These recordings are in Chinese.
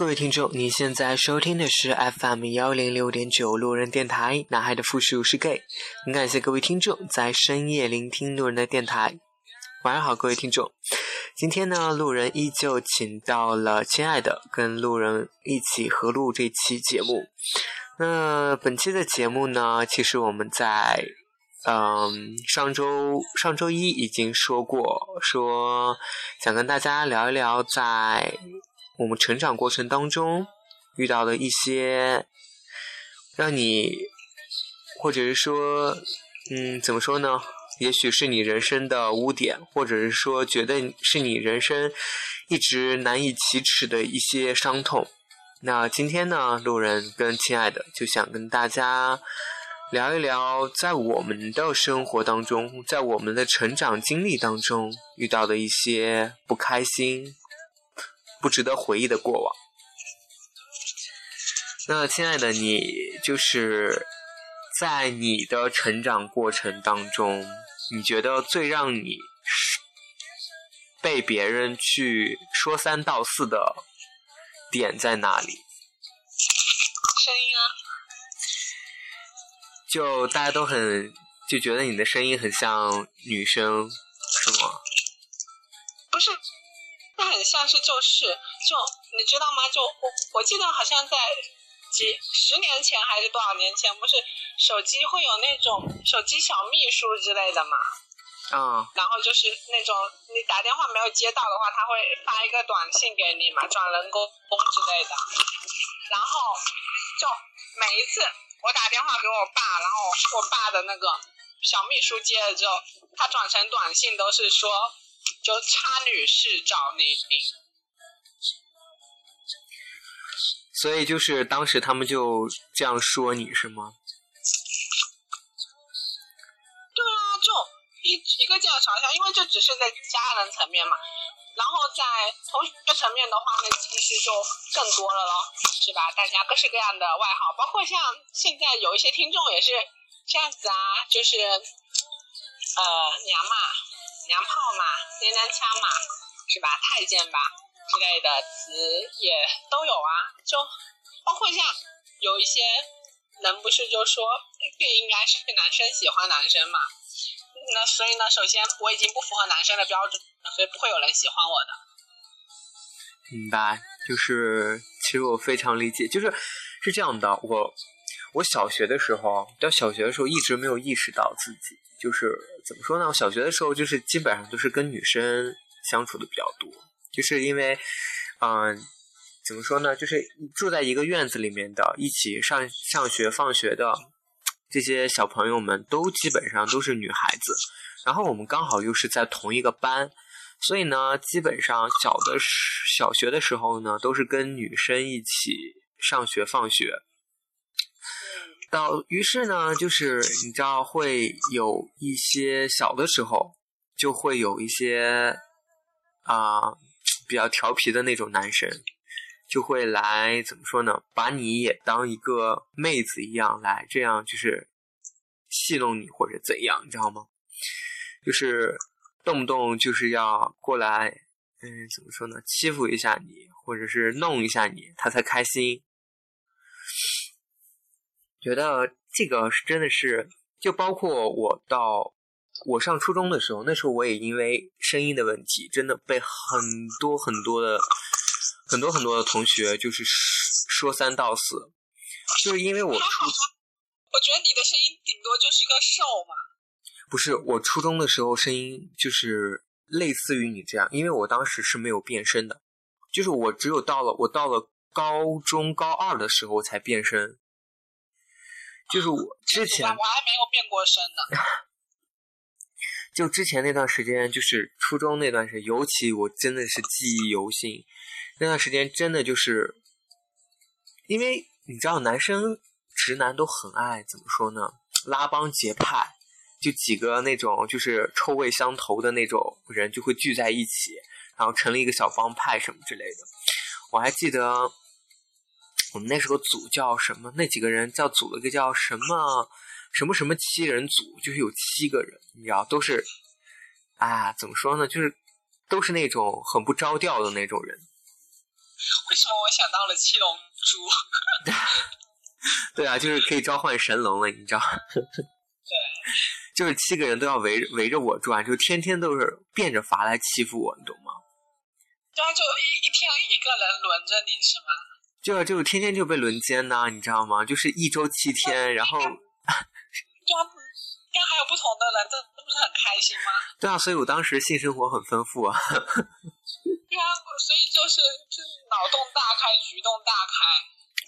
各位听众，你现在收听的是 FM 幺零六点九路人电台，男孩的复数是 gay。很感谢各位听众在深夜聆听路人的电台。晚上好，各位听众。今天呢，路人依旧请到了亲爱的，跟路人一起合录这期节目。那本期的节目呢，其实我们在嗯上周上周一已经说过，说想跟大家聊一聊在。我们成长过程当中遇到的一些让你，或者是说，嗯，怎么说呢？也许是你人生的污点，或者是说觉得是你人生一直难以启齿的一些伤痛。那今天呢，路人跟亲爱的就想跟大家聊一聊，在我们的生活当中，在我们的成长经历当中遇到的一些不开心。不值得回忆的过往。那亲爱的你，就是在你的成长过程当中，你觉得最让你被别人去说三道四的点在哪里？声音啊，就大家都很就觉得你的声音很像女生，是吗？很像是就是，就你知道吗？就我我记得好像在几十年前还是多少年前，不是手机会有那种手机小秘书之类的嘛？嗯。然后就是那种你打电话没有接到的话，他会发一个短信给你嘛，转人工之类的。然后就每一次我打电话给我爸，然后我爸的那个小秘书接了之后，他转成短信都是说。就差女士找你，所以就是当时他们就这样说你是吗？对啊，就一一个劲的嘲笑，因为这只是在家人层面嘛，然后在同学层面的话，那其实就更多了咯，是吧？大家各式各样的外号，包括像现在有一些听众也是这样子啊，就是呃娘嘛。娘炮嘛，娘娘腔嘛，是吧？太监吧之类的词也都有啊，就包括像有一些人不是就说，更应该是男生喜欢男生嘛。那所以呢，首先我已经不符合男生的标准，所以不会有人喜欢我的。明白，就是其实我非常理解，就是是这样的，我我小学的时候，到小学的时候一直没有意识到自己。就是怎么说呢？我小学的时候就是基本上都是跟女生相处的比较多，就是因为，嗯，怎么说呢？就是住在一个院子里面的，一起上上学、放学的这些小朋友们都基本上都是女孩子，然后我们刚好又是在同一个班，所以呢，基本上小的小学的时候呢，都是跟女生一起上学、放学。到于是呢，就是你知道会有一些小的时候，就会有一些啊比较调皮的那种男生，就会来怎么说呢？把你也当一个妹子一样来，这样就是戏弄你或者怎样，你知道吗？就是动不动就是要过来，嗯，怎么说呢？欺负一下你，或者是弄一下你，他才开心。觉得这个是真的是，就包括我到我上初中的时候，那时候我也因为声音的问题，真的被很多很多的很多很多的同学就是说三道四，就是因为我初，我觉得你的声音顶多就是个瘦嘛。不是，我初中的时候声音就是类似于你这样，因为我当时是没有变声的，就是我只有到了我到了高中高二的时候才变声。就是我 之前，我还没有变过身呢。就之前那段时间，就是初中那段时间，尤其我真的是记忆犹新。那段时间真的就是，因为你知道，男生直男都很爱怎么说呢？拉帮结派，就几个那种就是臭味相投的那种人就会聚在一起，然后成立一个小帮派什么之类的。我还记得。我们那时候组叫什么？那几个人叫组了个叫什么什么什么七人组，就是有七个人，你知道，都是啊，怎么说呢？就是都是那种很不着调的那种人。为什么我想到了七龙珠？对啊，就是可以召唤神龙了，你知道？对，就是七个人都要围围着我转，就天天都是变着法来欺负我，你懂吗？对啊，就一一天一个人轮着你是吗？就就天天就被轮奸呐、你知道吗？就是一周七天，然后对啊，这样还有不同的人，这这不是很开心吗？对啊，所以我当时性生活很丰富啊。对啊，所以就是就是脑洞大开，举动大开。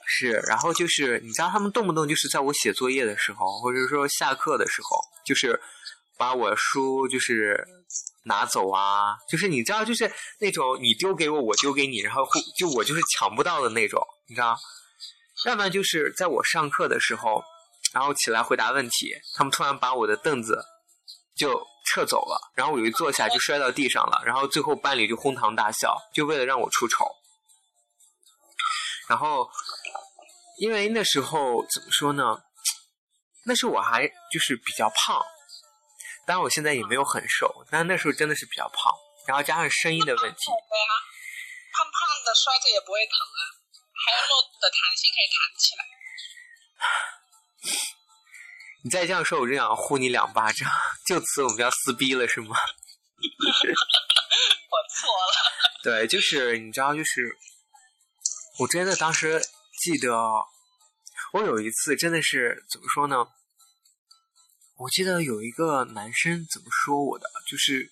是，然后就是你知道他们动不动就是在我写作业的时候，或者说下课的时候，就是把我书就是拿走啊，就是你知道，就是那种你丢给我，我丢给你，然后就我就是抢不到的那种，你知道？要不然就是在我上课的时候，然后起来回答问题，他们突然把我的凳子就撤走了，然后我一坐下就摔到地上了，然后最后班里就哄堂大笑，就为了让我出丑。然后，因为那时候怎么说呢？那时我还就是比较胖，当然我现在也没有很瘦，但那时候真的是比较胖，然后加上声音的问题，胖胖的摔着也不会疼啊，还有肉的弹性可以弹起来。你再这样说，我就想呼你两巴掌。就此我们要撕逼了是吗？我错了，对，就是你知道，就是我真的当时记得，我有一次真的是怎么说呢？我记得有一个男生怎么说我的，就是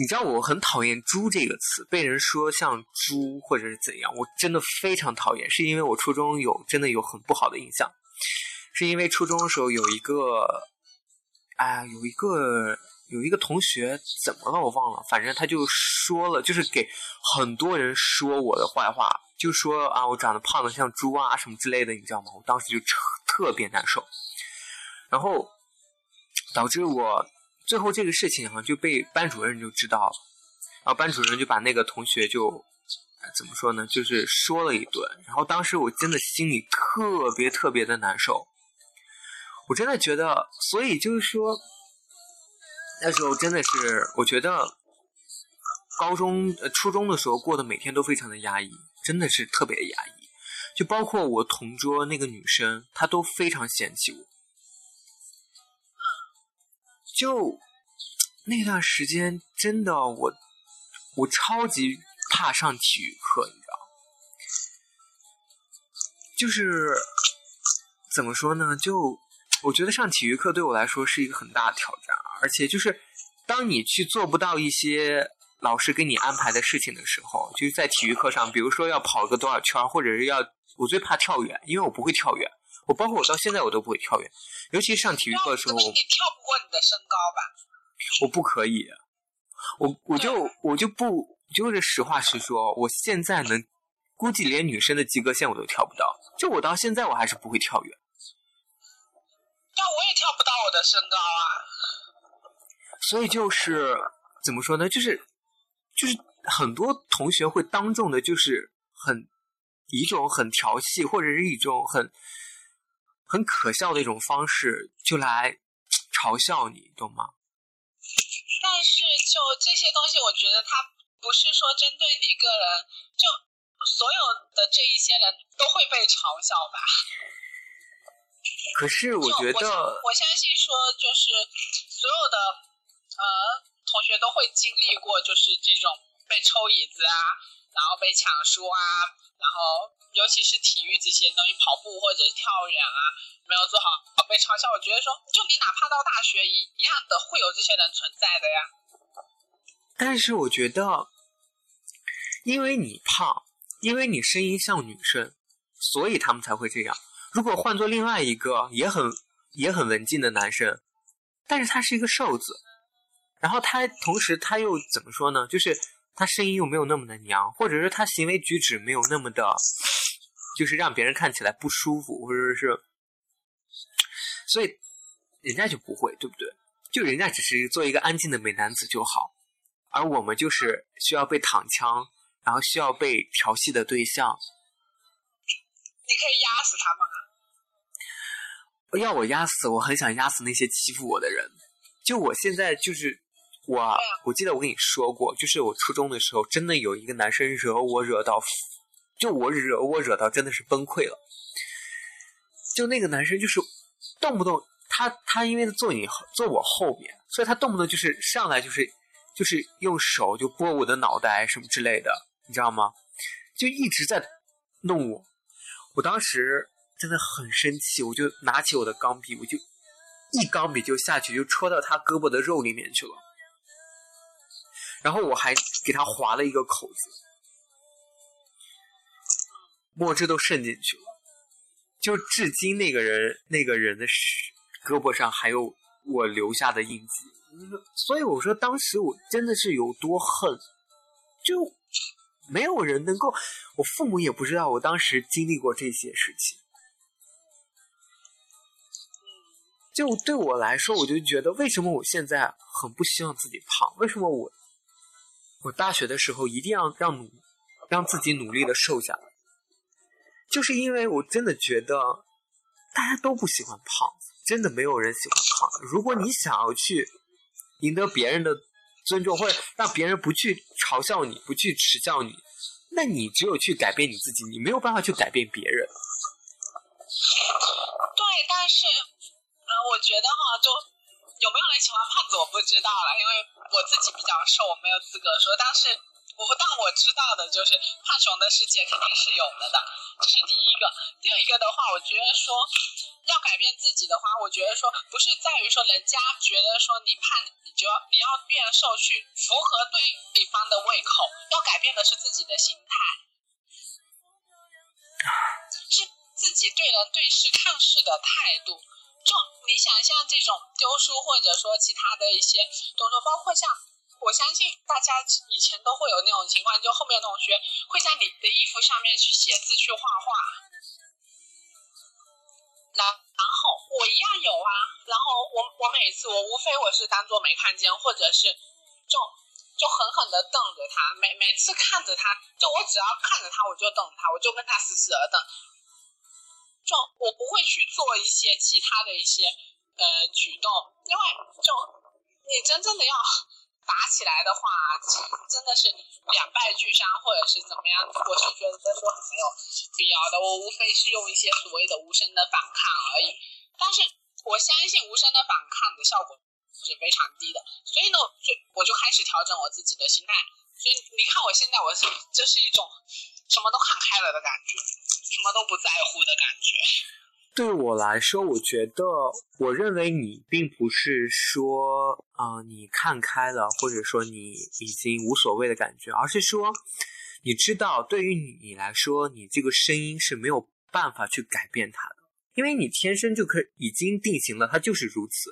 你知道我很讨厌“猪”这个词，被人说像猪或者是怎样，我真的非常讨厌，是因为我初中有真的有很不好的印象，是因为初中的时候有一个，哎，有一个有一个同学怎么了我忘了，反正他就说了，就是给很多人说我的坏话，就说啊我长得胖的像猪啊什么之类的，你知道吗？我当时就特特别难受，然后导致我最后这个事情好像、就被班主任就知道了，然后班主任就把那个同学就怎么说呢，就是说了一顿，然后当时我真的心里特别特别的难受，我真的觉得，所以就是说。那时候真的是，我觉得高中、呃初中的时候过得每天都非常的压抑，真的是特别压抑。就包括我同桌那个女生，她都非常嫌弃我。就那段时间，真的我我超级怕上体育课，你知道？就是怎么说呢？就我觉得上体育课对我来说是一个很大的挑战，而且就是当你去做不到一些老师给你安排的事情的时候，就是在体育课上，比如说要跑个多少圈，或者是要我最怕跳远，因为我不会跳远，我包括我到现在我都不会跳远，尤其是上体育课的时候，你跳不过你的身高吧？我不可以，我我就我就不就是实话实说，我现在能估计连女生的及格线我都跳不到，就我到现在我还是不会跳远。但我也跳不到我的身高啊。所以就是怎么说呢？就是就是很多同学会当众的，就是很一种很调戏或者是一种很很可笑的一种方式，就来嘲笑你，懂吗？但是就这些东西，我觉得它不是说针对你个人，就所有的这一些人都会被嘲笑吧。可是我觉得，我相信说，就是所有的呃同学都会经历过，就是这种被抽椅子啊，然后被抢书啊，然后尤其是体育这些东西，跑步或者是跳远啊，没有做好被嘲笑。我觉得说，就你哪怕到大学一一样的会有这些人存在的呀。但是我觉得，因为你胖，因为你声音像女生，所以他们才会这样。如果换做另外一个也很也很文静的男生，但是他是一个瘦子，然后他同时他又怎么说呢？就是他声音又没有那么的娘，或者是他行为举止没有那么的，就是让别人看起来不舒服，或者是，所以人家就不会，对不对？就人家只是做一个安静的美男子就好，而我们就是需要被躺枪，然后需要被调戏的对象。你可以压死他们啊！要我压死，我很想压死那些欺负我的人。就我现在就是，我我记得我跟你说过，就是我初中的时候，真的有一个男生惹我惹到，就我惹我惹到真的是崩溃了。就那个男生就是动不动他他因为坐你坐我后面，所以他动不动就是上来就是就是用手就拨我的脑袋什么之类的，你知道吗？就一直在弄我，我当时真的很生气，我就拿起我的钢笔，我就一钢笔就下去，就戳到他胳膊的肉里面去了，然后我还给他划了一个口子，墨汁都渗进去了。就至今那个人那个人的胳膊上还有我留下的印记，所以我说当时我真的是有多恨，就没有人能够，我父母也不知道我当时经历过这些事情。就对我来说，我就觉得为什么我现在很不希望自己胖？为什么我我大学的时候一定要让努让自己努力的瘦下来？就是因为我真的觉得大家都不喜欢胖，真的没有人喜欢胖。如果你想要去赢得别人的尊重，或者让别人不去嘲笑你、不去耻笑你，那你只有去改变你自己，你没有办法去改变别人。对，但是，嗯，我觉得哈，就有没有人喜欢胖子，我不知道了，因为我自己比较瘦，我没有资格说。但是。我但我知道的就是胖熊的世界肯定是有的的，这是第一个。第二一个的话，我觉得说要改变自己的话，我觉得说不是在于说人家觉得说你胖，你就要你要变瘦去符合对对方的胃口，要改变的是自己的心态，是自己对人对事看事的态度。就你想象这种丢书或者说其他的一些动作，包括像。我相信大家以前都会有那种情况，就后面同学会在你的衣服上面去写字、去画画。然然后我一样有啊，然后我我每次我无非我是当做没看见，或者是就就狠狠的瞪着他，每每次看着他，就我只要看着他我就瞪他，我就跟他死死的瞪，就我不会去做一些其他的一些呃举动，因为就你真正的要。打起来的话，真的是两败俱伤，或者是怎么样？我是觉得说很没有必要的。我无非是用一些所谓的无声的反抗而已。但是我相信无声的反抗的效果是非常低的。所以呢，就我就开始调整我自己的心态。所以你看，我现在我是这是一种什么都看开了的感觉，什么都不在乎的感觉。对我来说，我觉得，我认为你并不是说，啊，你看开了，或者说你已经无所谓的感觉，而是说，你知道，对于你来说，你这个声音是没有办法去改变它的，因为你天生就可已经定型了，它就是如此，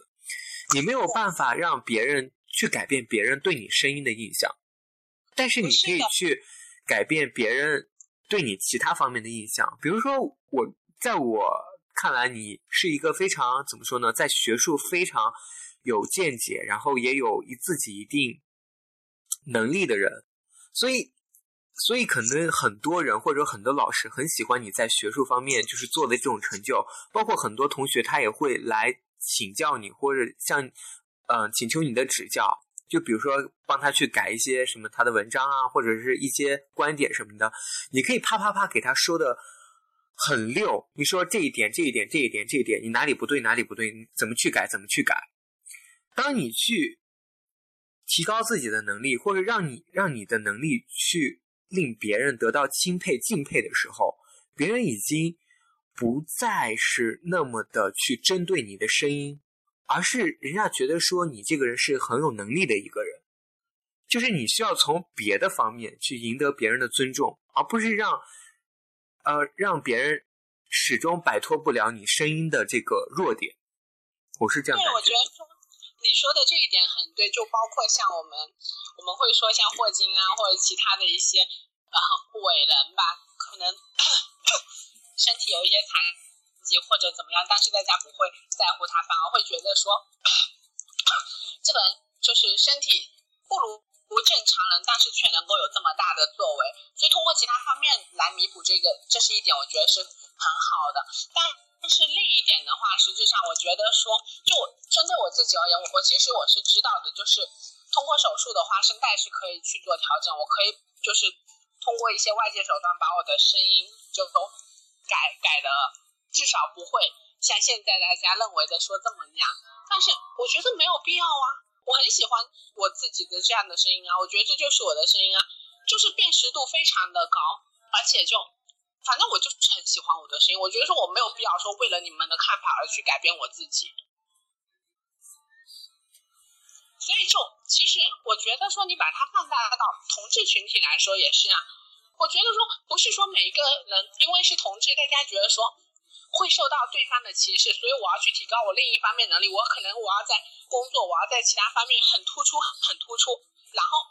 你没有办法让别人去改变别人对你声音的印象，但是你可以去改变别人对你其他方面的印象，比如说我在我。看来你是一个非常怎么说呢，在学术非常有见解，然后也有一自己一定能力的人，所以，所以可能很多人或者很多老师很喜欢你在学术方面就是做的这种成就，包括很多同学他也会来请教你，或者向嗯请求你的指教，就比如说帮他去改一些什么他的文章啊，或者是一些观点什么的，你可以啪啪啪给他说的。很溜，你说这一点，这一点，这一点，这一点，你哪里不对，哪里不对，怎么去改，怎么去改？当你去提高自己的能力，或者让你让你的能力去令别人得到钦佩、敬佩的时候，别人已经不再是那么的去针对你的声音，而是人家觉得说你这个人是很有能力的一个人，就是你需要从别的方面去赢得别人的尊重，而不是让。呃，让别人始终摆脱不了你声音的这个弱点，我是这样对，我觉得你说的这一点很对，就包括像我们，我们会说像霍金啊，或者其他的一些呃伟人吧，可能 身体有一些残或者怎么样，但是大家不会在乎他，反而会觉得说这个人就是身体不如。不正常人，但是却能够有这么大的作为，所以通过其他方面来弥补这个，这是一点我觉得是很好的。但是另一点的话，实际上我觉得说，就针对我自己而言，我其实我是知道的，就是通过手术的话，声带是可以去做调整，我可以就是通过一些外界手段把我的声音就都改改的，至少不会像现在大家认为的说这么娘。但是我觉得没有必要啊，我很喜欢我自己的这样的声音啊，我觉得这就是我的声音啊，就是辨识度非常的高，而且就反正我就是很喜欢我的声音，我觉得说我没有必要说为了你们的看法而去改变我自己。所以就其实我觉得说你把它放大到同志群体来说也是啊，我觉得说不是说每一个人因为是同志，大家觉得说会受到对方的歧视，所以我要去提高我另一方面能力，我可能我要在工作，我要在其他方面很突出很突出，然后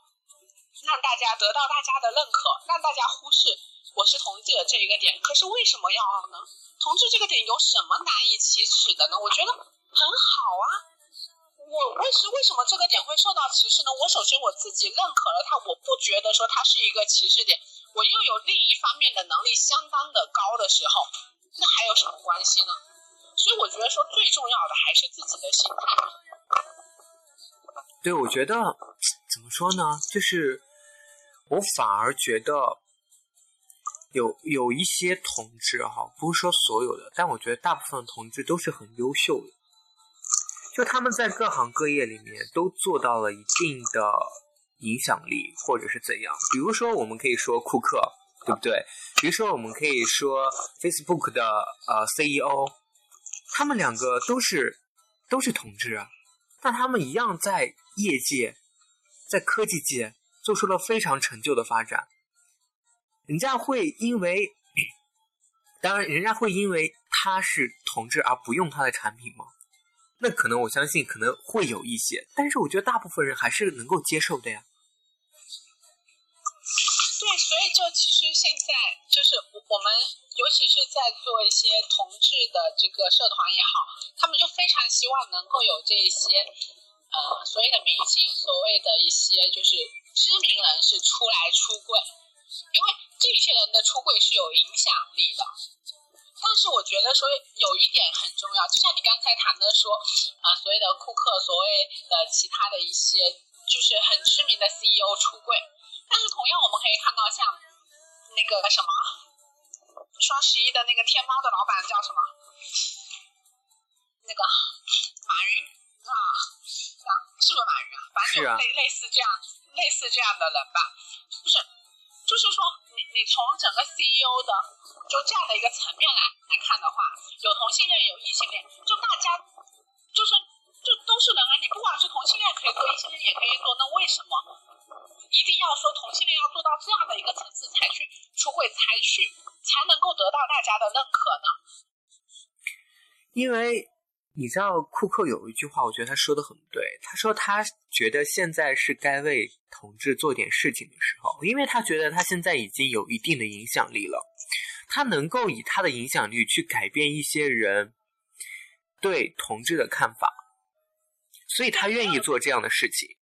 让大家得到大家的认可，让大家忽视我是同志的这一个点。可是为什么要呢？同志这个点有什么难以启齿的呢？我觉得很好啊。我为是为什么这个点会受到歧视呢？我首先我自己认可了它，我不觉得说它是一个歧视点，我又有另一方面的能力相当的高的时候，那还有什么关系呢？所以我觉得说最重要的还是自己的心态。对，我觉得怎么说呢？就是我反而觉得有有一些同志哈，不是说所有的，但我觉得大部分同志都是很优秀的。就他们在各行各业里面都做到了一定的影响力，或者是怎样？比如说，我们可以说库克，对不对？比如说，我们可以说 Facebook 的呃 CEO，他们两个都是都是同志啊，但他们一样在业界，在科技界做出了非常成就的发展。人家会因为，当然，人家会因为他是同志而不用他的产品吗？那可能我相信可能会有一些，但是我觉得大部分人还是能够接受的呀。对，所以就其实现在就是我我们，尤其是在做一些同志的这个社团也好，他们就非常希望能够有这些呃所谓的明星，所谓的一些就是知名人士出来出柜，因为这些人的出柜是有影响力的。但是我觉得说有一点很重要，就像你刚才谈的说，啊，所谓的库克，所谓的其他的一些就是很知名的 CEO 出柜。但是同样我们可以看到，像那个什么双十一的那个天猫的老板叫什么？那个马云啊，啊，是不是马云啊？反正就类类似这样类似这样的人吧，就是，就是说你你从整个 CEO 的。就这样的一个层面来来看的话，有同性恋，有异性恋，就大家就是就都是人啊。你不管是同性恋可以做，异性恋也可以做，那为什么一定要说同性恋要做到这样的一个层次才去出柜，才去才能够得到大家的认可呢？因为你知道库克有一句话，我觉得他说的很对。他说他觉得现在是该为同志做点事情的时候，因为他觉得他现在已经有一定的影响力了。他能够以他的影响力去改变一些人对同志的看法，所以他愿意做这样的事情。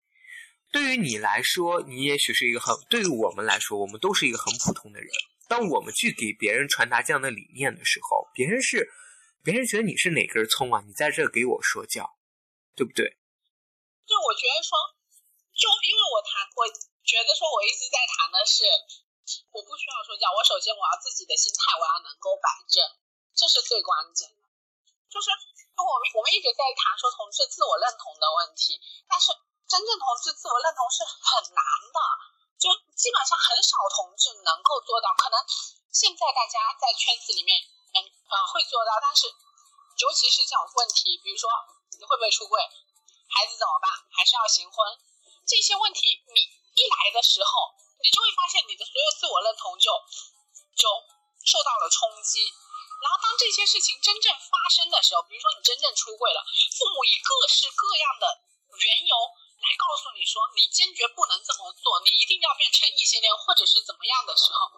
对于你来说，你也许是一个很；对于我们来说，我们都是一个很普通的人。当我们去给别人传达这样的理念的时候，别人是，别人觉得你是哪根葱啊？你在这给我说教，对不对？就我觉得说，就因为我谈，我觉得说，我一直在谈的是。我不需要说教，我首先我要自己的心态，我要能够摆正，这是最关键的。就是我们我们一直在谈说同志自我认同的问题，但是真正同志自我认同是很难的，就基本上很少同志能够做到。可能现在大家在圈子里面，嗯呃会做到，但是尤其是这种问题，比如说你会不会出柜，孩子怎么办，还是要行婚，这些问题你一来的时候。你就会发现你的所有自我认同就就受到了冲击，然后当这些事情真正发生的时候，比如说你真正出柜了，父母以各式各样的缘由来告诉你说你坚决不能这么做，你一定要变成异性恋或者是怎么样的时候，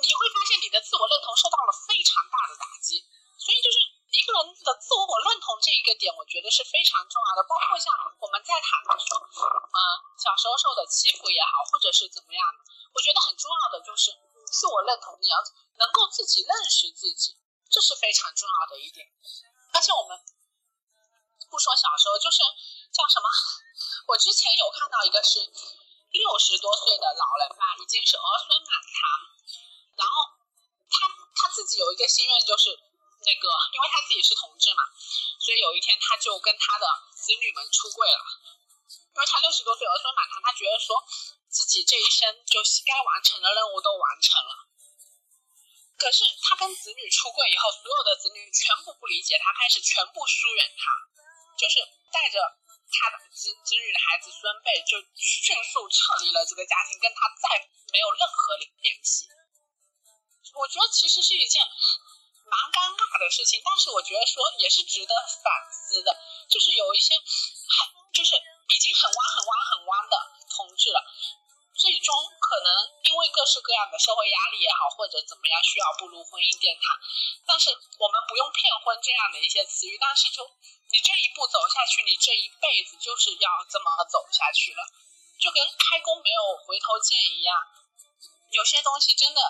你会发现你的自我认同受到了非常大的打击，所以就是。一个人的自我认同这一个点，我觉得是非常重要的。包括像我们在谈说，嗯，小时候受的欺负也好，或者是怎么样的，我觉得很重要的就是自我认同，你要能够自己认识自己，这是非常重要的一点。而且我们不说小时候，就是叫什么？我之前有看到一个是六十多岁的老人吧，已经是儿孙满堂，然后他他自己有一个心愿，就是那个，因为他自己是同志嘛，所以有一天他就跟他的子女们出柜了，因为他六十多岁儿孙满堂，他觉得说自己这一生就该完成的任务都完成了。可是他跟子女出柜以后，所有的子女全部不理解他，开始全部疏远他，就是带着他的子子女的孩子孙辈，就迅速撤离了这个家庭，跟他再没有任何联系。我觉得其实是一件蛮尴尬的事情，但是我觉得说也是值得反思的，就是有一些很就是已经很弯很弯很弯的同志了。最终可能因为各式各样的社会压力也好，或者怎么样需要步入婚姻殿堂，但是我们不用骗婚这样的一些词语，但是就你这一步走下去，你这一辈子就是要这么走下去了，就跟开弓没有回头箭一样，有些东西真的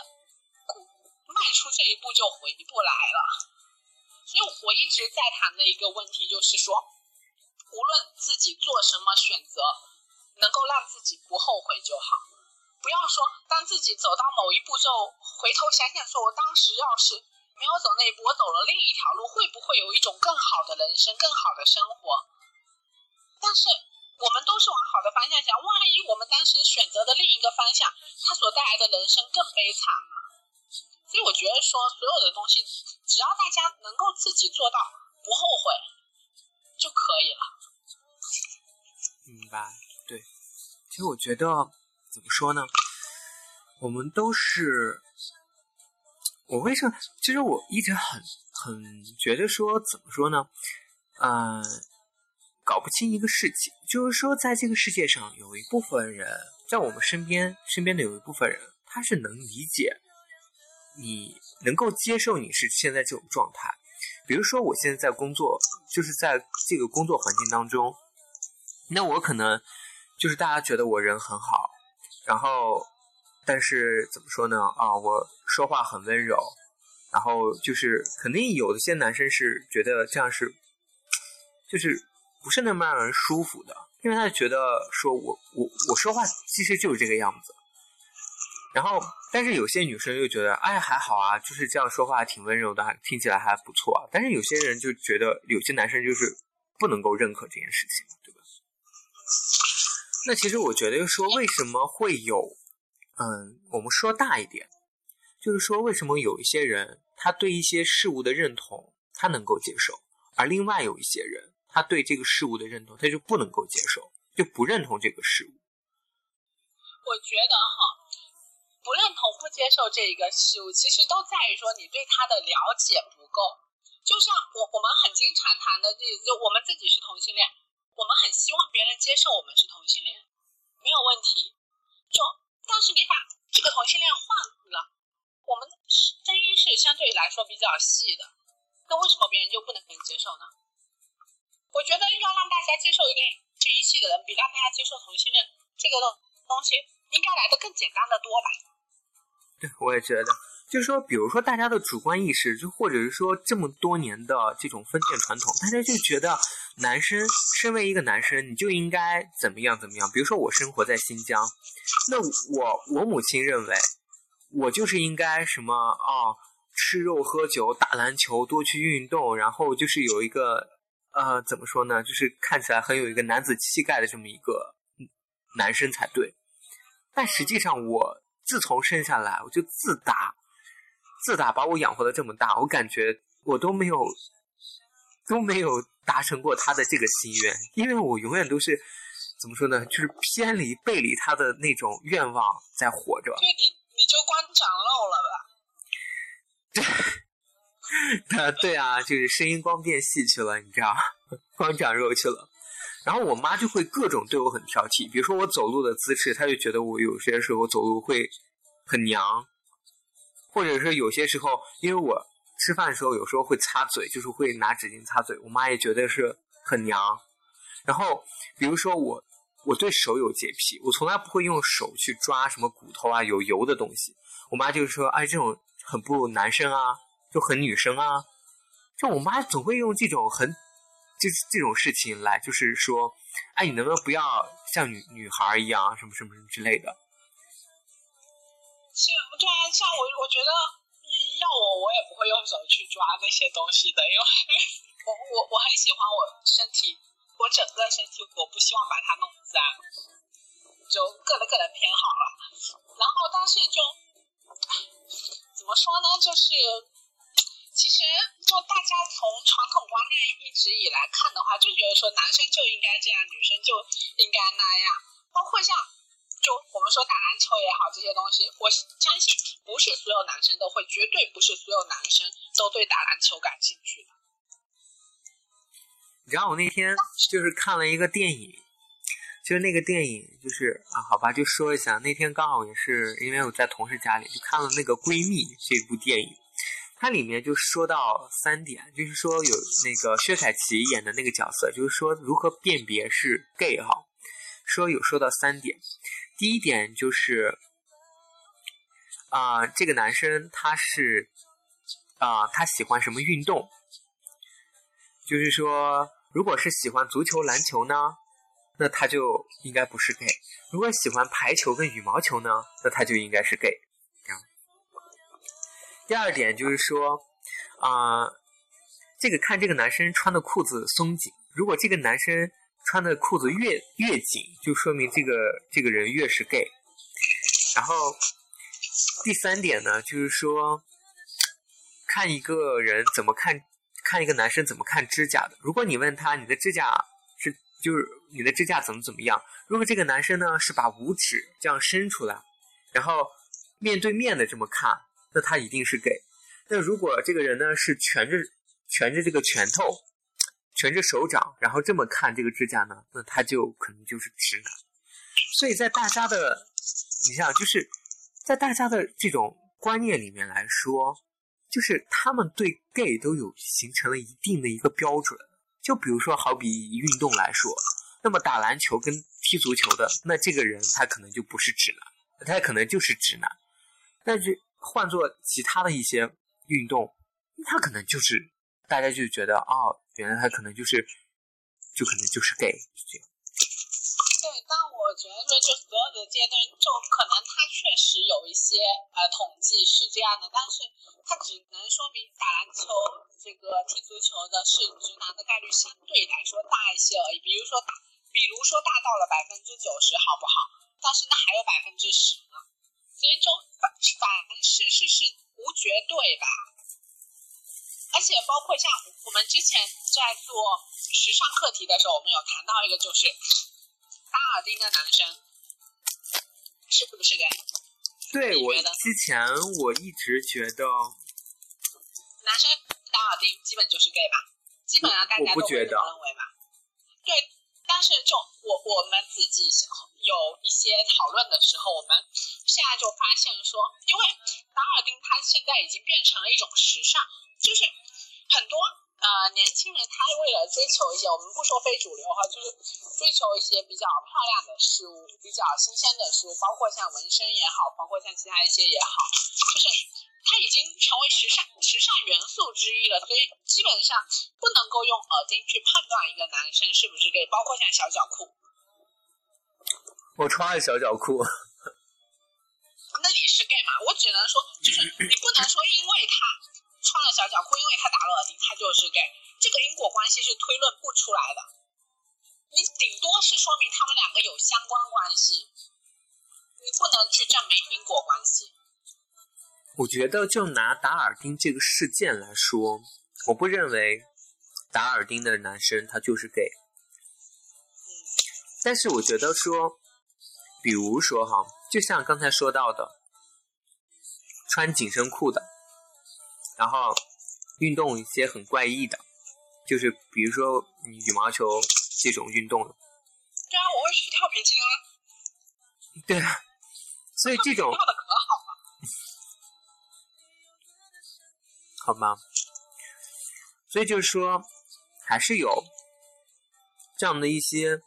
迈出这一步就回不来了。所以我一直在谈的一个问题就是说，无论自己做什么选择。能够让自己不后悔就好，不要说当自己走到某一步之后，回头想想说，我当时要是没有走那一步，我走了另一条路，会不会有一种更好的人生、更好的生活？但是我们都是往好的方向想，万一我们当时选择的另一个方向，它所带来的人生更悲惨呢。所以我觉得说，所有的东西，只要大家能够自己做到不后悔就可以了。明白。对，其实我觉得怎么说呢？我们都是，我为什么？其实我一直很很觉得说，怎么说呢？嗯，搞不清一个事情，就是说，在这个世界上，有一部分人在我们身边，身边的有一部分人，他是能理解你，能够接受你是现在这种状态。比如说，我现在在工作，就是在这个工作环境当中，那我可能。就是大家觉得我人很好，然后，但是怎么说呢？啊，我说话很温柔，然后就是肯定有一些男生是觉得这样是，就是不是那么让人舒服的，因为他觉得说我我我说话其实就是这个样子，然后但是有些女生又觉得哎还好啊，就是这样说话挺温柔的，听起来还不错，但是有些人就觉得有些男生就是不能够认可这件事情，对吧？那其实我觉得说，为什么会有，嗯，我们说大一点，就是说，为什么有一些人他对一些事物的认同他能够接受，而另外有一些人他对这个事物的认同他就不能够接受，就不认同这个事物。我觉得哈，不认同不接受这一个事物，其实都在于说你对他的了解不够。就像我我们很经常谈的例子，就我们自己是同性恋。我们很希望别人接受我们是同性恋，没有问题。就但是你把这个同性恋换了，我们声音是相对来说比较细的，那为什么别人就不能接受呢？我觉得要让大家接受一个这一系的人，比让大家接受同性恋这个东东西应该来的更简单的多吧？对，我也觉得。就是说，比如说大家的主观意识，就或者是说这么多年的这种封建传统，大家就觉得男生身为一个男生，你就应该怎么样怎么样。比如说我生活在新疆，那我我母亲认为我就是应该什么啊，吃肉喝酒打篮球多去运动，然后就是有一个呃怎么说呢，就是看起来很有一个男子气概的这么一个男生才对。但实际上我自从生下来，我就自打。自打把我养活的这么大，我感觉我都没有都没有达成过他的这个心愿，因为我永远都是怎么说呢，就是偏离背离他的那种愿望在活着。就你你就光长肉了吧？对，对啊，就是声音光变细去了，你知道，光长肉去了。然后我妈就会各种对我很挑剔，比如说我走路的姿势，她就觉得我有些时候走路会很娘。或者是有些时候，因为我吃饭的时候有时候会擦嘴，就是会拿纸巾擦嘴，我妈也觉得是很娘。然后，比如说我我对手有洁癖，我从来不会用手去抓什么骨头啊、有油的东西。我妈就是说：“哎，这种很不男生啊，就很女生啊。”就我妈总会用这种很就是这种事情来，就是说，哎，你能不能不要像女女孩一样，什么什么什么之类的？是，对啊，像我，我觉得要我，我也不会用手去抓那些东西的，因为我我我很喜欢我身体，我整个身体，我不希望把它弄脏，就个人个人偏好了。然后，但是就怎么说呢？就是其实就大家从传统观念一直以来看的话，就觉得说男生就应该这样，女生就应该那样，包括像。就我们说打篮球也好，这些东西，我相信不是所有男生都会，绝对不是所有男生都对打篮球感兴趣的。你知道我那天就是看了一个电影，就是那个电影就是啊，好吧，就说一下，那天刚好也是因为我在同事家里就看了那个《闺蜜》这部电影，它里面就说到三点，就是说有那个薛凯琪演的那个角色，就是说如何辨别是 gay 哈，说有说到三点。第一点就是，啊，这个男生他是，啊，他喜欢什么运动？就是说，如果是喜欢足球、篮球呢，那他就应该不是 gay；如果喜欢排球跟羽毛球呢，那他就应该是 gay。第二点就是说，啊，这个看这个男生穿的裤子松紧，如果这个男生。穿的裤子越越紧，就说明这个这个人越是 gay。然后第三点呢，就是说看一个人怎么看，看一个男生怎么看指甲的。如果你问他你的指甲是就是你的指甲怎么怎么样，如果这个男生呢是把五指这样伸出来，然后面对面的这么看，那他一定是 gay。那如果这个人呢是蜷着蜷着这个拳头。悬着手掌，然后这么看这个指甲呢，那他就可能就是直男。所以在大家的，你想，就是在大家的这种观念里面来说，就是他们对 gay 都有形成了一定的一个标准。就比如说，好比运动来说，那么打篮球跟踢足球的，那这个人他可能就不是直男，他可能就是直男。但是换做其他的一些运动，他可能就是大家就觉得哦。原来他可能就是，就可能就是 gay，这样。对，但我觉得说，就所有的阶段，就可能他确实有一些呃统计是这样的，但是他只能说明打篮球、这个踢足球的是直男的概率相对来说大一些而已。比如说大，比如说大到了百分之九十，好不好？但是那还有百分之十呢，所以就反反是是是无绝对吧？而且包括像我们之前在做时尚课题的时候，我们有谈到一个，就是打耳钉的男生是不是 gay？对我之前我一直觉得男生打耳钉基本就是 gay 吧，基本上大家都会这么认为吧。对，但是就我我们自己有一些讨论的时候，我们现在就发现说，因为打耳钉它现在已经变成了一种时尚，就是。很多呃年轻人，他为了追求一些我们不说非主流哈，就是追求一些比较漂亮的事物，比较新鲜的事物，包括像纹身也好，包括像其他一些也好，就是它已经成为时尚时尚元素之一了。所以基本上不能够用耳钉去判断一个男生是不是 gay，包括像小脚裤。我穿了小脚裤。那你是 gay 吗？我只能说，就是你不能说因为他。穿了小脚裤，因为他打了耳钉，他就是 gay。这个因果关系是推论不出来的，你顶多是说明他们两个有相关关系，你不能去证明因果关系。我觉得，就拿打耳钉这个事件来说，我不认为打耳钉的男生他就是 gay。嗯。但是我觉得说，比如说哈，就像刚才说到的，穿紧身裤的。然后运动一些很怪异的，就是比如说羽毛球这种运动。对啊，我会去跳皮筋啊。对啊，所以这种跳的可好了。好吗？所以就是说，还是有这样的一些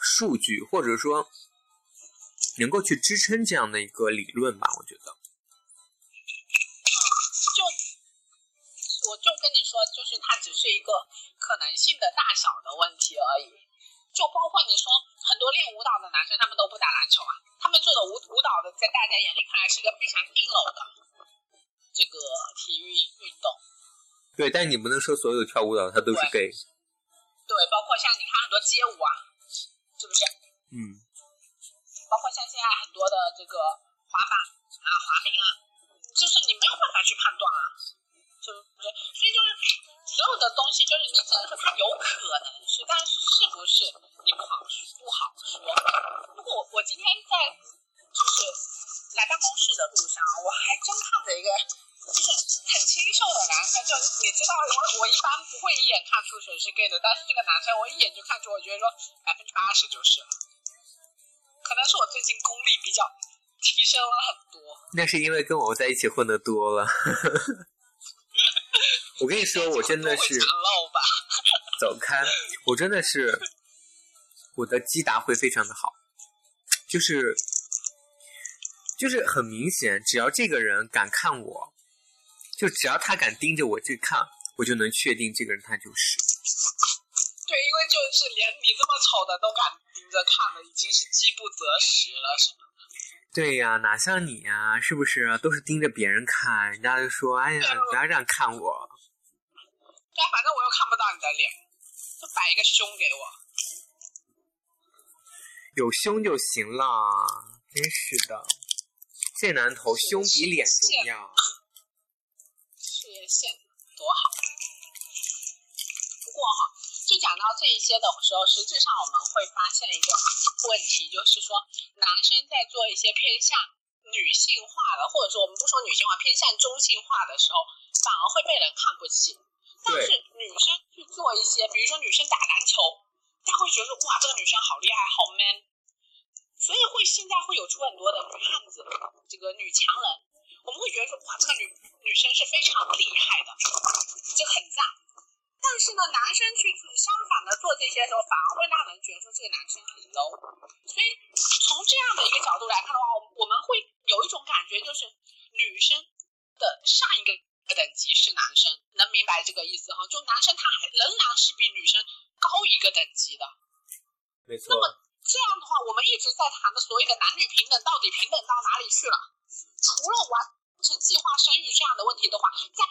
数据，或者说能够去支撑这样的一个理论吧，我觉得。就我就跟你说，就是它只是一个可能性的大小的问题而已。就包括你说很多练舞蹈的男生，他们都不打篮球啊，他们做的舞舞蹈的，在大家眼里看来是一个非常硬朗的这个体育运动。对，但你不能说所有跳舞蹈他都是 gay。对，包括像你看很多街舞啊，是不是？嗯。包括像现在很多的这个滑板啊、滑冰啊，就是你没有办法去判断啊，是不是？所以就是所有的东西，就是你只能说它有可能是，但是是不是你不好不好说。不过我我今天在就是来办公室的路上，我还真看着一个就是很清秀的男生，就你知道，我我一般不会一眼看出谁是 gay 的，但是这个男生我一眼就看出，我觉得说百分之八十就是了。可能是我最近功力比较提升了很多。那是因为跟我在一起混的多了。我跟你说，我真的是 走开，我真的是我的击打会非常的好，就是就是很明显，只要这个人敢看我，就只要他敢盯着我去看，我就能确定这个人他就是。丑的都敢盯着看了，已经是饥不择食了，是吗？对呀，哪像你呀，是不是？都是盯着别人看，人家就说：“哎呀，不要这样看我。”但，反正我又看不到你的脸，就摆一个胸给我。有胸就行了，真是的，这男头胸比脸重要。事业线多好，不过哈。就讲到这一些的时候，实质上我们会发现一个问题，就是说男生在做一些偏向女性化的，或者说我们不说女性化，偏向中性化的时候，反而会被人看不起。但是女生去做一些，比如说女生打篮球，大家会觉得哇，这个女生好厉害，好 man。所以会现在会有出很多的女汉子，这个女强人，我们会觉得说哇，这个女女生是非常厉害的，就很赞。但是呢，男生去相反的做这些时候，反而会让人觉得说这个男生很 low。所以从这样的一个角度来看的话，我我们会有一种感觉，就是女生的上一个等级是男生，能明白这个意思哈？就男生他还仍然是比女生高一个等级的。没错。那么这样的话，我们一直在谈的所谓的男女平等，到底平等到哪里去了？除了完。成计划生育这样的问题的话，在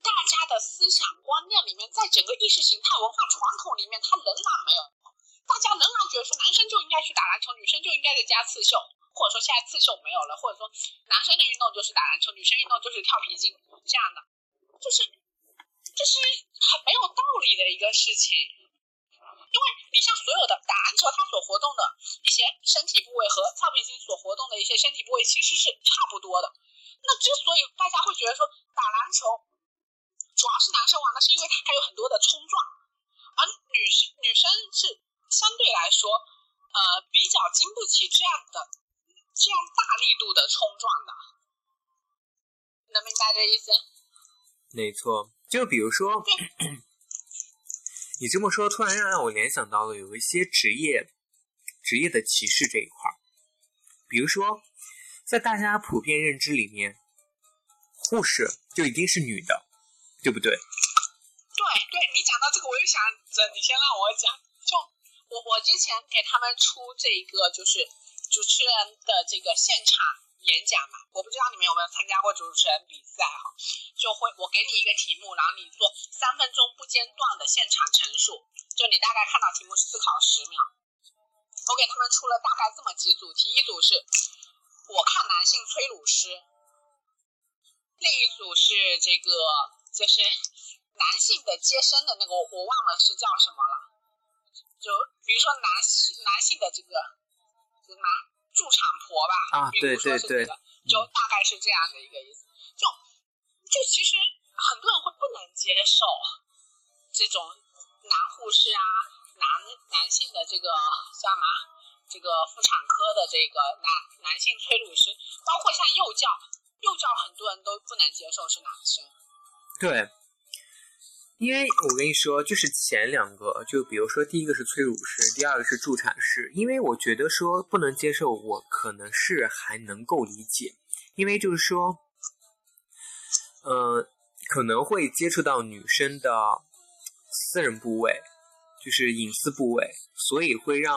大家的思想观念里面，在整个意识形态文化传统里面，它仍然没有。大家仍然觉得说，男生就应该去打篮球，女生就应该在家刺绣，或者说现在刺绣没有了，或者说男生的运动就是打篮球，女生运动就是跳皮筋这样的，就是这是很没有道理的一个事情。因为你像所有的打篮球，它所活动的一些身体部位和跳皮筋所活动的一些身体部位其实是差不多的。那之所以大家会觉得说打篮球主要是男生玩的，是因为它有很多的冲撞，而女生女生是相对来说呃比较经不起这样的这样大力度的冲撞的，能明白这意思？没错，就比如说，你这么说，突然让我联想到了有一些职业职业的歧视这一块儿，比如说。在大家普遍认知里面，护士就一定是女的，对不对？对对，你讲到这个，我又想着你先让我讲。就我我之前给他们出这一个就是主持人的这个现场演讲嘛，我不知道你们有没有参加过主持人比赛哈？就会我给你一个题目，然后你做三分钟不间断的现场陈述，就你大概看到题目思考十秒。我给他们出了大概这么几组题，一组是。我看男性催乳师，另一组是这个，就是男性的接生的那个，我我忘了是叫什么了。就比如说男男性的这个，就男助产婆吧。啊，对对对。就大概是这样的一个意思。就就其实很多人会不能接受这种男护士啊，男男性的这个叫什么？这个妇产科的这个男男性催乳师，包括像幼教，幼教很多人都不能接受是男生。对，因为我跟你说，就是前两个，就比如说第一个是催乳师，第二个是助产师。因为我觉得说不能接受，我可能是还能够理解，因为就是说，呃，可能会接触到女生的私人部位，就是隐私部位，所以会让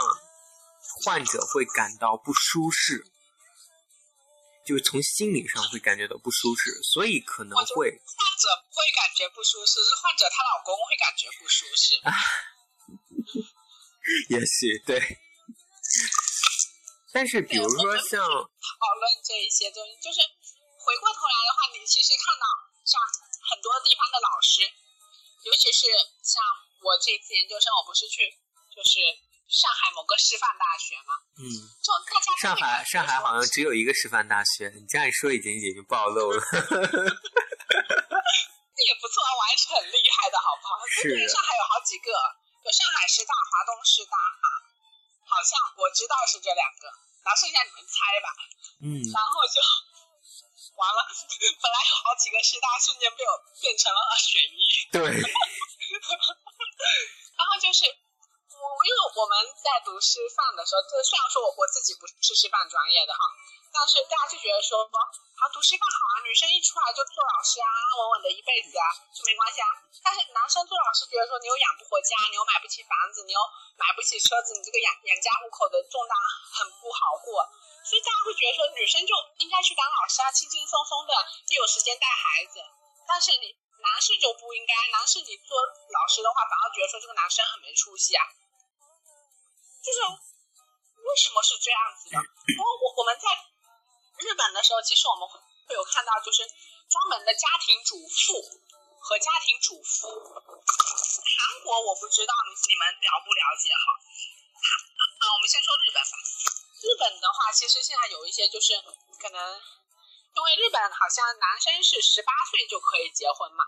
患者会感到不舒适，就是从心理上会感觉到不舒适，所以可能会患者不会感觉不舒适，是患者她老公会感觉不舒适。也许对，但是比如说像讨论这一些东西，就是回过头来的话，你其实看到像很多地方的老师，尤其是像我这次研究生，我不是去就是上海某个师范大学嘛，嗯，就大家上海上海好像只有一个师范大学，你这样一说已经已经暴露了。也不错，我还是很厉害的，好不好？是对，上海有好几个，有上海师大、华东师大哈，好像我知道是这两个，然后剩下你们猜吧。嗯然后就完了，本来有好几个师大，瞬间被我变成了二选一。对，然后就是我，因为我们在读师范的时候，这虽然说我我自己不是师范专业的哈，但是大家就觉得说，好啊，读师范好啊，女生一出来就做老师啊，安安稳稳的一辈子啊，就没关系啊。但是男生做老师，觉得说你又养不活家，你又买不起房子，你又买不起车子，你这个养养家糊口的重担很不好过。所以大家会觉得说，女生就应该去当老师啊，轻轻松松的，又有时间带孩子。但是你男士就不应该，男士你做老师的话，反而觉得说这个男生很没出息啊。就是为什么是这样子的？因为我我们在日本的时候，其实我们会会有看到，就是专门的家庭主妇和家庭主夫。韩国我不知道你你们了不了解哈。啊，我们先说日本吧。日本的话，其实现在有一些就是可能，因为日本好像男生是十八岁就可以结婚嘛，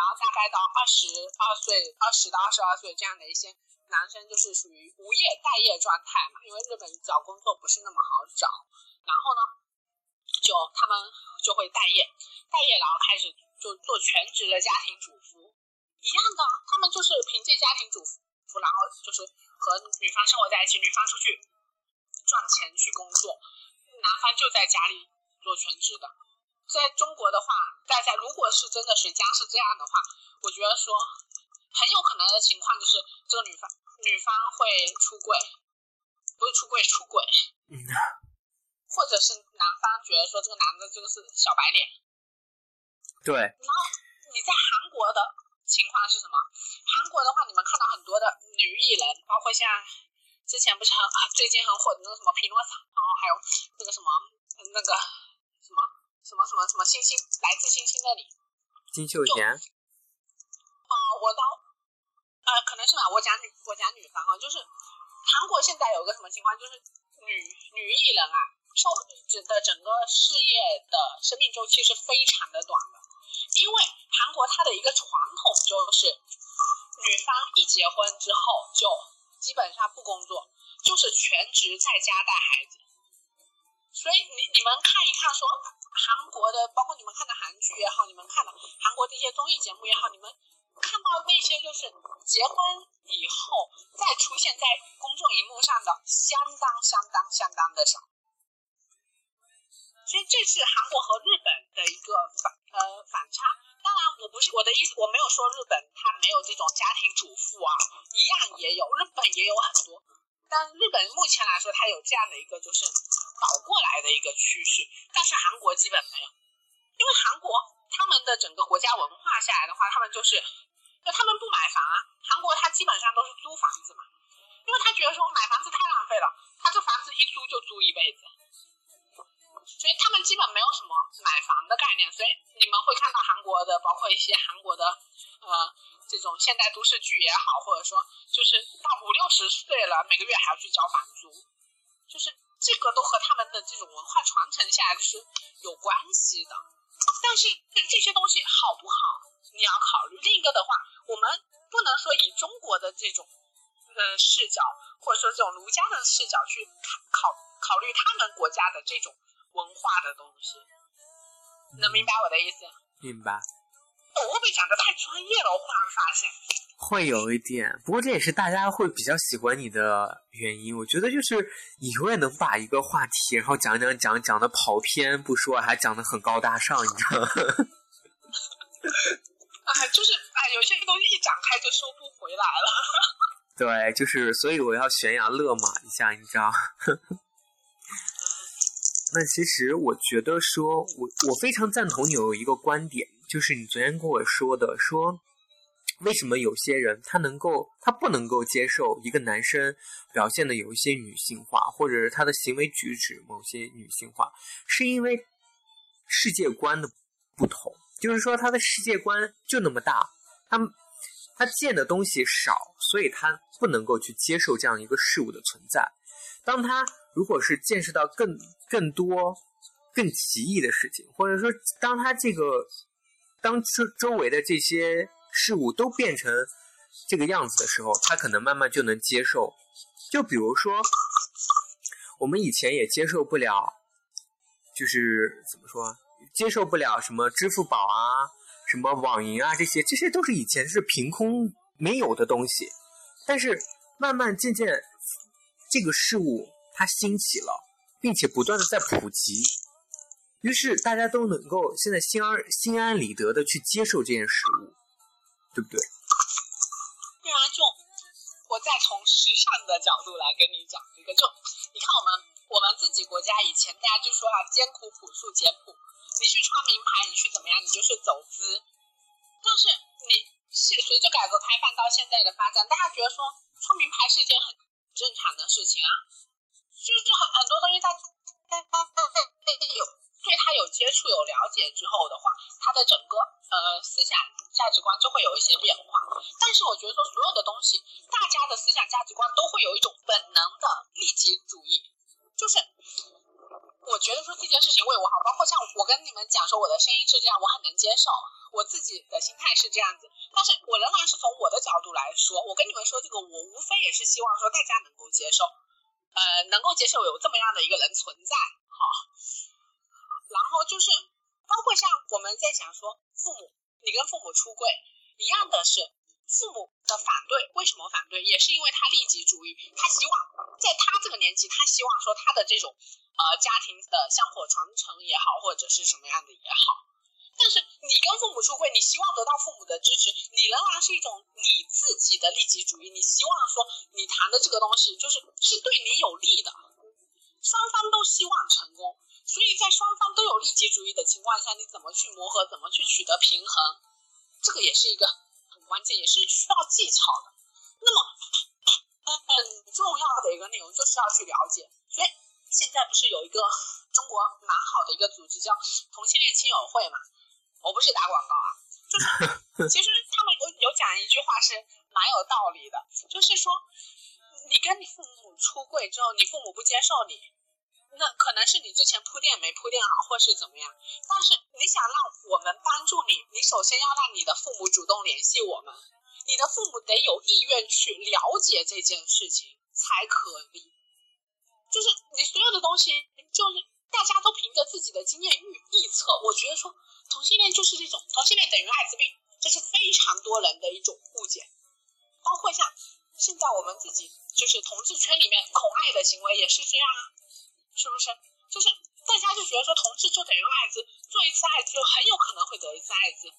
然后大概到二十二岁、二十到二十二岁这样的一些男生就是属于无业待业状态嘛，因为日本找工作不是那么好找，然后呢，就他们就会待业，待业然后开始就做全职的家庭主妇，一样的，他们就是凭借家庭主妇，然后就是和女方生活在一起，女方出去赚钱去工作，男方就在家里做全职的。在中国的话，大家如果是真的谁家是这样的话，我觉得说很有可能的情况就是这个女方女方会出轨，不是出轨出轨，嗯 或者是男方觉得说这个男的就是小白脸。对，然后你在韩国的情况是什么？韩国的话，你们看到很多的女艺人，包括像之前不是很啊最近很火的那个什么匹诺曹，然后还有那个什么那个什么什么什么星星来自星星那里，金秀贤，啊、我到呃可能是吧，我讲女我讲女方啊，就是韩国现在有个什么情况，就是女女艺人啊，受指的整个事业的生命周期是非常的短的，因为韩国它的一个传统就是女方一结婚之后就基本上不工作，就是全职在家带孩子。所以你你们看一看说韩国的，包括你们看的韩剧也好，你们看的韩国的一些综艺节目也好，你们看到那些就是结婚以后再出现在公众荧幕上的，相当相当相当的少。所以这是韩国和日本的一个反呃反差。当然，我不是我的意思，我没有说日本它没有这种家庭主妇啊，一样也有，日本也有很多。但日本目前来说，它有这样的一个就是倒过来的一个趋势，但是韩国基本没有，因为韩国他们的整个国家文化下来的话，他们就是，就他们不买房啊，韩国他基本上都是租房子嘛，因为他觉得说买房子太浪费了，他这房子一租就租一辈子，所以他们基本没有什么买房的概念，所以你们会看到韩国的，包括一些韩国的呃这种现代都市剧也好，或者说就是到五六十岁了，每个月还要去交房租，就是这个都和他们的这种文化传承下来就是有关系的。但是这些东西好不好，你要考虑。另一个的话，我们不能说以中国的这种呃视角，或者说这种儒家的视角去考考考虑他们国家的这种文化的东西，能明白我的意思？明白。我会不会讲的太专业了？我忽然发现，会有一点，不过这也是大家会比较喜欢你的原因。我觉得就是你永远能把一个话题，然后讲讲讲讲的跑偏不说，还讲的很高大上，你知道吗？哎，就是哎，有些东西一展开就收不回来了。对，就是所以我要悬崖勒马一下，你知道。那其实我觉得说，我我非常赞同你有一个观点，就是你昨天跟我说的，说为什么有些人他能够，他不能够接受一个男生表现的有一些女性化，或者是他的行为举止某些女性化，是因为世界观的不同，就是说他的世界观就那么大，他他见的东西少，所以他不能够去接受这样一个事物的存在。当他如果是见识到更更多、更奇异的事情，或者说当他这个当周周围的这些事物都变成这个样子的时候，他可能慢慢就能接受。就比如说，我们以前也接受不了，就是怎么说，接受不了什么支付宝啊、什么网银啊这些，这些都是以前是凭空没有的东西，但是慢慢渐渐。这个事物它兴起了，并且不断的在普及，于是大家都能够现在心安心安理得的去接受这件事物，对不对？对啊，就我再从时尚的角度来跟你讲一个，就你看我们我们自己国家以前大家就说啊，艰苦朴素简朴，你去穿名牌，你去怎么样，你就是走资。但是你是随着改革开放到现在的发展，大家觉得说穿名牌是一件很。正常的事情啊，就是很很多东西，他有对他有接触、有了解之后的话，他的整个呃思想价值观就会有一些变化。但是我觉得说，所有的东西，大家的思想价值观都会有一种本能的利己主义，就是我觉得说这件事情为我好，包括像我跟你们讲说我的声音是这样，我很能接受。我自己的心态是这样子，但是我仍然是从我的角度来说，我跟你们说这个，我无非也是希望说大家能够接受，呃，能够接受有这么样的一个人存在，哈。然后就是，包括像我们在想说，父母，你跟父母出柜一样的是，父母的反对，为什么反对？也是因为他利己主义，他希望在他这个年纪，他希望说他的这种呃家庭的香火传承也好，或者是什么样的也好。但是你跟父母出柜，你希望得到父母的支持，你仍然是一种你自己的利己主义。你希望说你谈的这个东西就是是对你有利的，双方都希望成功。所以在双方都有利己主义的情况下，你怎么去磨合，怎么去取得平衡，这个也是一个很关键，也是需要技巧的。那么很重要的一个内容就是要去了解。所以现在不是有一个中国蛮好的一个组织叫同性恋亲友会嘛？我不是打广告啊，就是 其实他们有有讲一句话是蛮有道理的，就是说你跟你父母出柜之后，你父母不接受你，那可能是你之前铺垫没铺垫好，或是怎么样。但是你想让我们帮助你，你首先要让你的父母主动联系我们，你的父母得有意愿去了解这件事情才可以。就是你所有的东西，就是大家都凭着自己的经验预预测，我觉得说。同性恋就是这种，同性恋等于艾滋病，这是非常多人的一种误解。包括像现在我们自己就是同志圈里面恐爱的行为也是这样啊，是不是？就是大家就觉得说同志就等于艾滋，做一次艾滋就很有可能会得一次艾滋，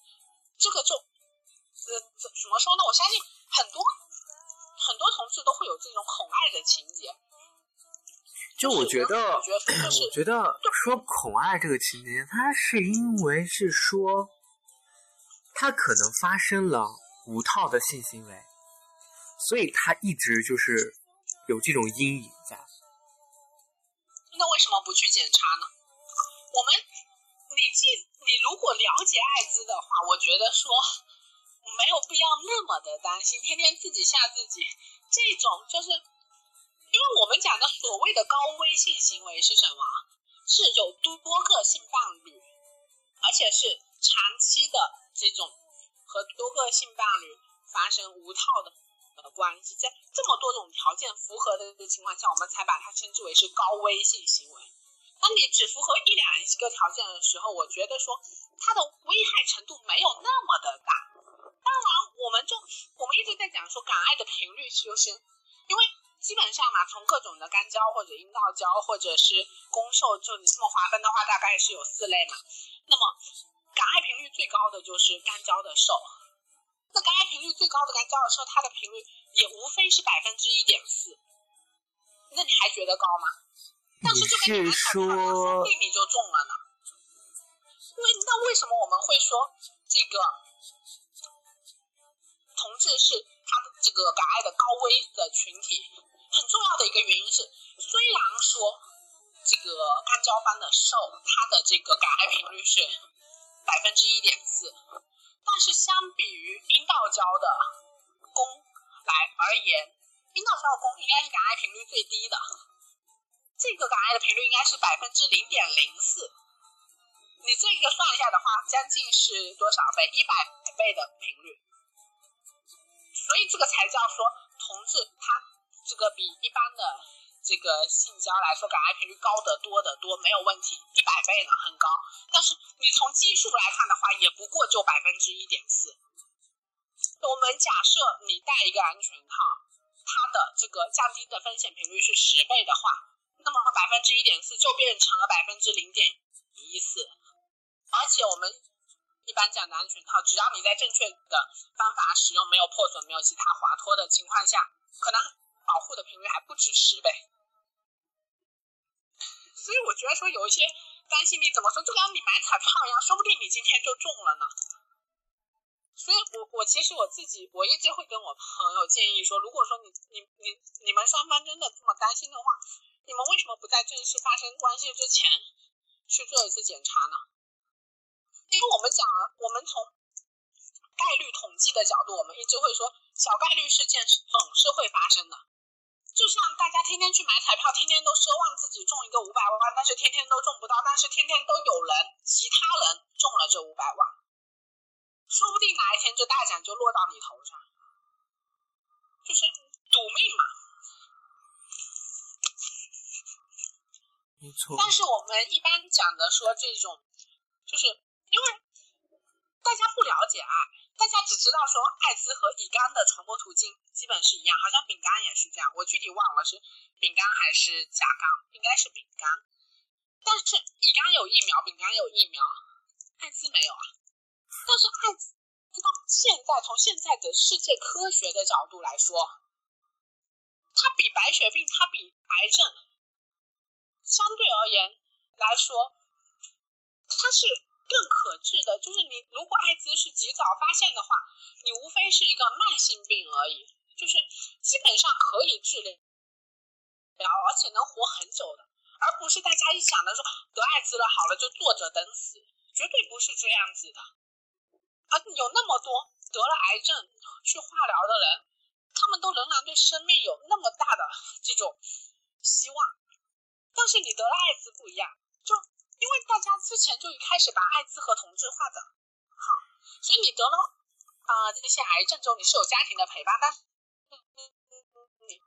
这个就呃怎怎么说呢？我相信很多很多同志都会有这种恐爱的情节。就我觉得，我觉得说恐爱这个情节，它是因为是说，他可能发生了无套的性行为，所以他一直就是有这种阴影在。那为什么不去检查呢？我们，你既你如果了解艾滋的话，我觉得说没有必要那么的担心，天天自己吓自己，这种就是。因为我们讲的所谓的高危性行为是什么？是有多个性伴侣，而且是长期的这种和多个性伴侣发生无套的呃关系，在这么多种条件符合的情况下，我们才把它称之为是高危性行为。当你只符合一两个条件的时候，我觉得说它的危害程度没有那么的大。当然，我们就我们一直在讲说感爱的频率就是，因为。基本上嘛，从各种的干胶或者阴道胶，或者是攻受，就你这么划分的话，大概是有四类嘛。那么感爱频率最高的就是干胶的受。那感爱频率最高的干胶的瘦，它的频率也无非是百分之一点四。那你还觉得高吗？但是就跟你买彩票，说不定你就中了呢。因为那为什么我们会说这个同志是他的这个感爱的高危的群体？很重要的一个原因是，虽然说这个干胶般的瘦，它的这个感爱频率是百分之一点四，但是相比于阴道胶的汞来而言，阴道胶的汞应该是感爱频率最低的。这个感爱的频率应该是百分之零点零四，你这个算一下的话，将近是多少倍？一百倍的频率。所以这个才叫说同志他这个比一般的这个性交来说，感爱频率高得多得多，没有问题，一百倍呢，很高。但是你从基数来看的话，也不过就百分之一点四。我们假设你戴一个安全套，它的这个降低的风险频率是十倍的话。那么百分之一点四就变成了百分之零点一四，而且我们一般讲的安全套，只要你在正确的方法使用，没有破损、没有其他滑脱的情况下，可能保护的频率还不止十倍。所以我觉得说有一些担心，你怎么说，就像你买彩票一样，说不定你今天就中了呢。所以我我其实我自己我一直会跟我朋友建议说，如果说你你你你们双方真的这么担心的话。你们为什么不在正式发生关系之前去做一次检查呢？因为我们讲了，我们从概率统计的角度，我们一直会说小概率事件是总是会发生的。就像大家天天去买彩票，天天都奢望自己中一个五百万，但是天天都中不到，但是天天都有人其他人中了这五百万，说不定哪一天这大奖就落到你头上，就是赌命嘛。但是我们一般讲的说这种，就是因为大家不了解爱，大家只知道说艾滋和乙肝的传播途径基本是一样，好像丙肝也是这样，我具体忘了是丙肝还是甲肝，应该是丙肝。但是乙肝有疫苗，丙肝有疫苗，艾滋没有啊。但是艾滋到现在，从现在的世界科学的角度来说，它比白血病，它比癌症。相对而言来说，它是更可治的。就是你如果艾滋是及早发现的话，你无非是一个慢性病而已，就是基本上可以治疗，而且能活很久的，而不是大家一想的说得艾滋了好了就坐着等死，绝对不是这样子的。啊有那么多得了癌症去化疗的人，他们都仍然对生命有那么大的这种希望。但是你得了艾滋不一样，就因为大家之前就一开始把艾滋和同质化的好，所以你得了啊这些癌症之后，你是有家庭的陪伴，但是你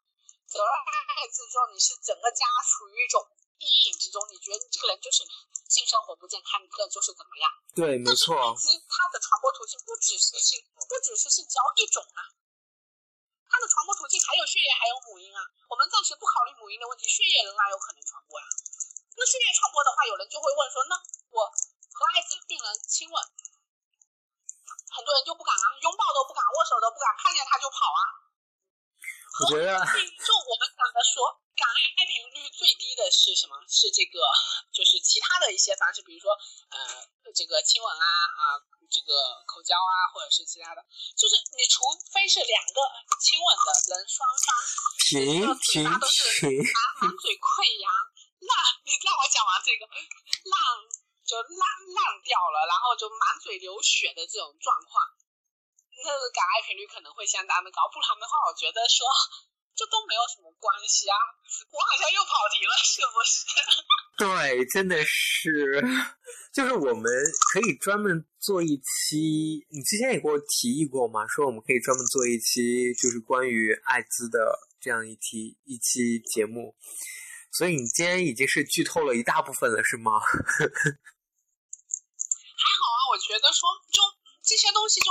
得了艾滋之后，你是整个家处于一种阴影之中，你觉得你这个人就是性生活不健康，你这个人就是怎么样？对，没错。艾滋它的传播途径不只是性，不只是性交一种啊。它的传播途径还有血液，还有母婴啊。我们暂时不考虑母婴的问题，血液仍然有可能传播呀。那血液传播的话，有人就会问说，那我和艾滋病人亲吻，很多人就不敢啊，拥抱都不敢，握手都不敢，看见他就跑啊。我觉得，就我们讲的说，感爱频率最低的是什么？是这个，就是其他的一些方式，比如说，呃，这个亲吻啊啊。这个口交啊，或者是其他的，就是你除非是两个亲吻的人双方，这个嘴巴都是满嘴溃疡，烂，你让我讲完这个烂就烂烂掉了，然后就满嘴流血的这种状况，那个感爱频率可能会相当的高。不然的话，我觉得说这都没有什么关系啊。我好像又跑题了，是不是？对，真的是。就是我们可以专门做一期，你之前也给我提议过嘛，说我们可以专门做一期，就是关于艾滋的这样一期一期节目。所以你今天已经是剧透了一大部分了，是吗？还好啊，我觉得说就这些东西就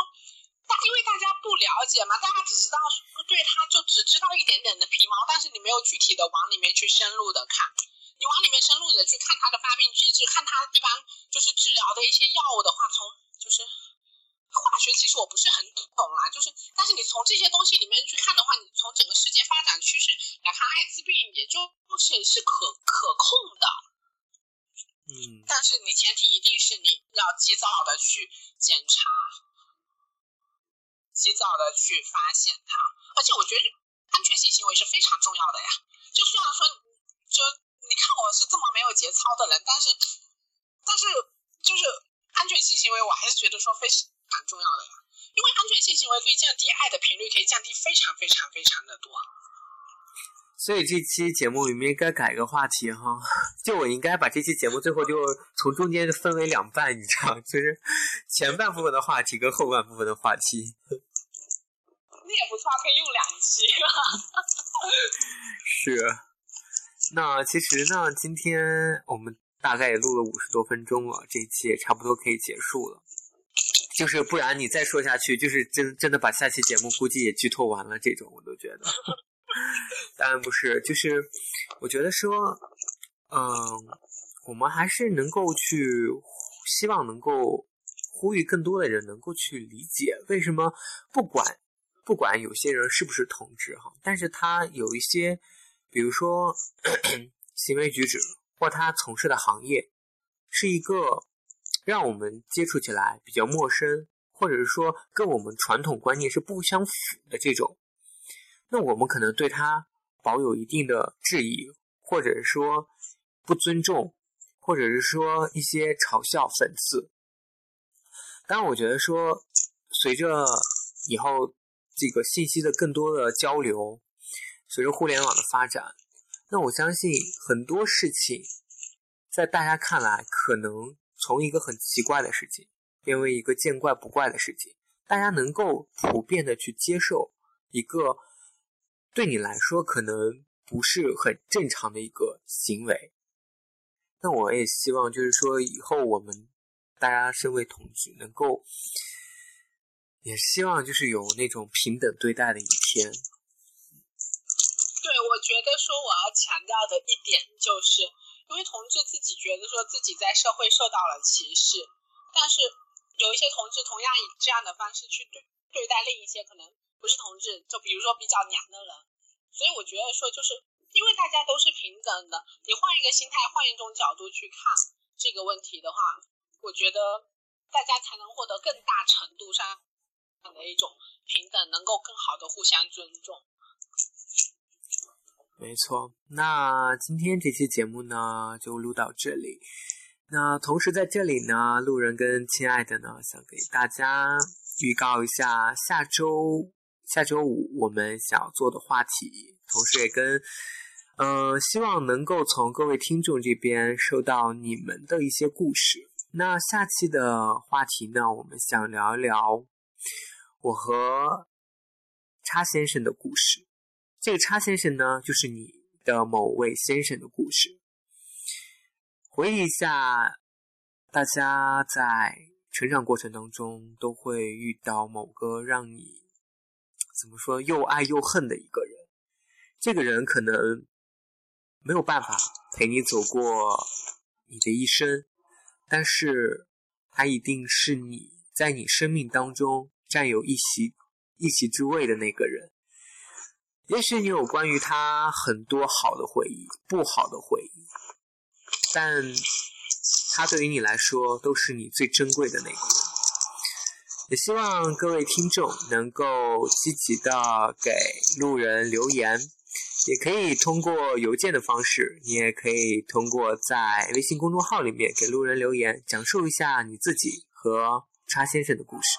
大，因为大家不了解嘛，大家只知道对他就只知道一点点的皮毛，但是你没有具体的往里面去深入的看。你往里面深入的去看它的发病机制，看它一般就是治疗的一些药物的话，从就是化学，其实我不是很懂啦。就是，但是你从这些东西里面去看的话，你从整个世界发展趋势来看，艾滋病也就是是可可控的。嗯，但是你前提一定是你要及早的去检查，及早的去发现它。而且我觉得安全性行为是非常重要的呀。就虽然说，就你看我是这么没有节操的人，但是，但是就是安全性行为，我还是觉得说非常重要的呀。因为安全性行为可以降低爱的频率，可以降低非常非常非常的多。所以这期节目里面应该改个话题哈，就我应该把这期节目最后就从中间分为两半，你知道，就是前半部分的话题跟后半部分的话题。那也不错，可以用两期。是，那其实呢，今天我们大概也录了五十多分钟了，这一期也差不多可以结束了。就是不然你再说下去，就是真真的把下期节目估计也剧透完了，这种我都觉得。当然不是，就是我觉得说，嗯，我们还是能够去，希望能够呼吁更多的人能够去理解，为什么不管不管有些人是不是同志哈，但是他有一些，比如说 行为举止或他从事的行业，是一个让我们接触起来比较陌生，或者是说跟我们传统观念是不相符的这种。那我们可能对他保有一定的质疑，或者是说不尊重，或者是说一些嘲笑、讽刺。当然，我觉得说，随着以后这个信息的更多的交流，随着互联网的发展，那我相信很多事情在大家看来，可能从一个很奇怪的事情，变为一个见怪不怪的事情，大家能够普遍的去接受一个。对你来说可能不是很正常的一个行为，那我也希望就是说以后我们大家身为同志能够，也希望就是有那种平等对待的一天。对，我觉得说我要强调的一点就是，因为同志自己觉得说自己在社会受到了歧视，但是有一些同志同样以这样的方式去对对待另一些可能。不是同志，就比如说比较娘的人，所以我觉得说，就是因为大家都是平等的，你换一个心态，换一种角度去看这个问题的话，我觉得大家才能获得更大程度上的一种平等，能够更好的互相尊重。没错，那今天这期节目呢，就录到这里。那同时在这里呢，路人跟亲爱的呢，想给大家预告一下下周。下周五我们想要做的话题，同时也跟，嗯，希望能够从各位听众这边收到你们的一些故事。那下期的话题呢，我们想聊一聊我和叉先生的故事。这个叉先生呢，就是你的某位先生的故事。回忆一下，大家在成长过程当中都会遇到某个让你。怎么说又爱又恨的一个人，这个人可能没有办法陪你走过你的一生，但是他一定是你在你生命当中占有一席一席之位的那个人。也许你有关于他很多好的回忆，不好的回忆，但他对于你来说都是你最珍贵的那个。也希望各位听众能够积极的给路人留言，也可以通过邮件的方式，你也可以通过在微信公众号里面给路人留言，讲述一下你自己和叉先生的故事。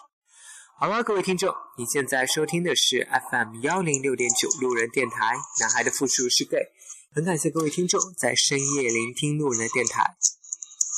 好了，各位听众，你现在收听的是 FM 幺零六点九路人电台，男孩的复数是 gay，很感谢各位听众在深夜聆听路人的电台。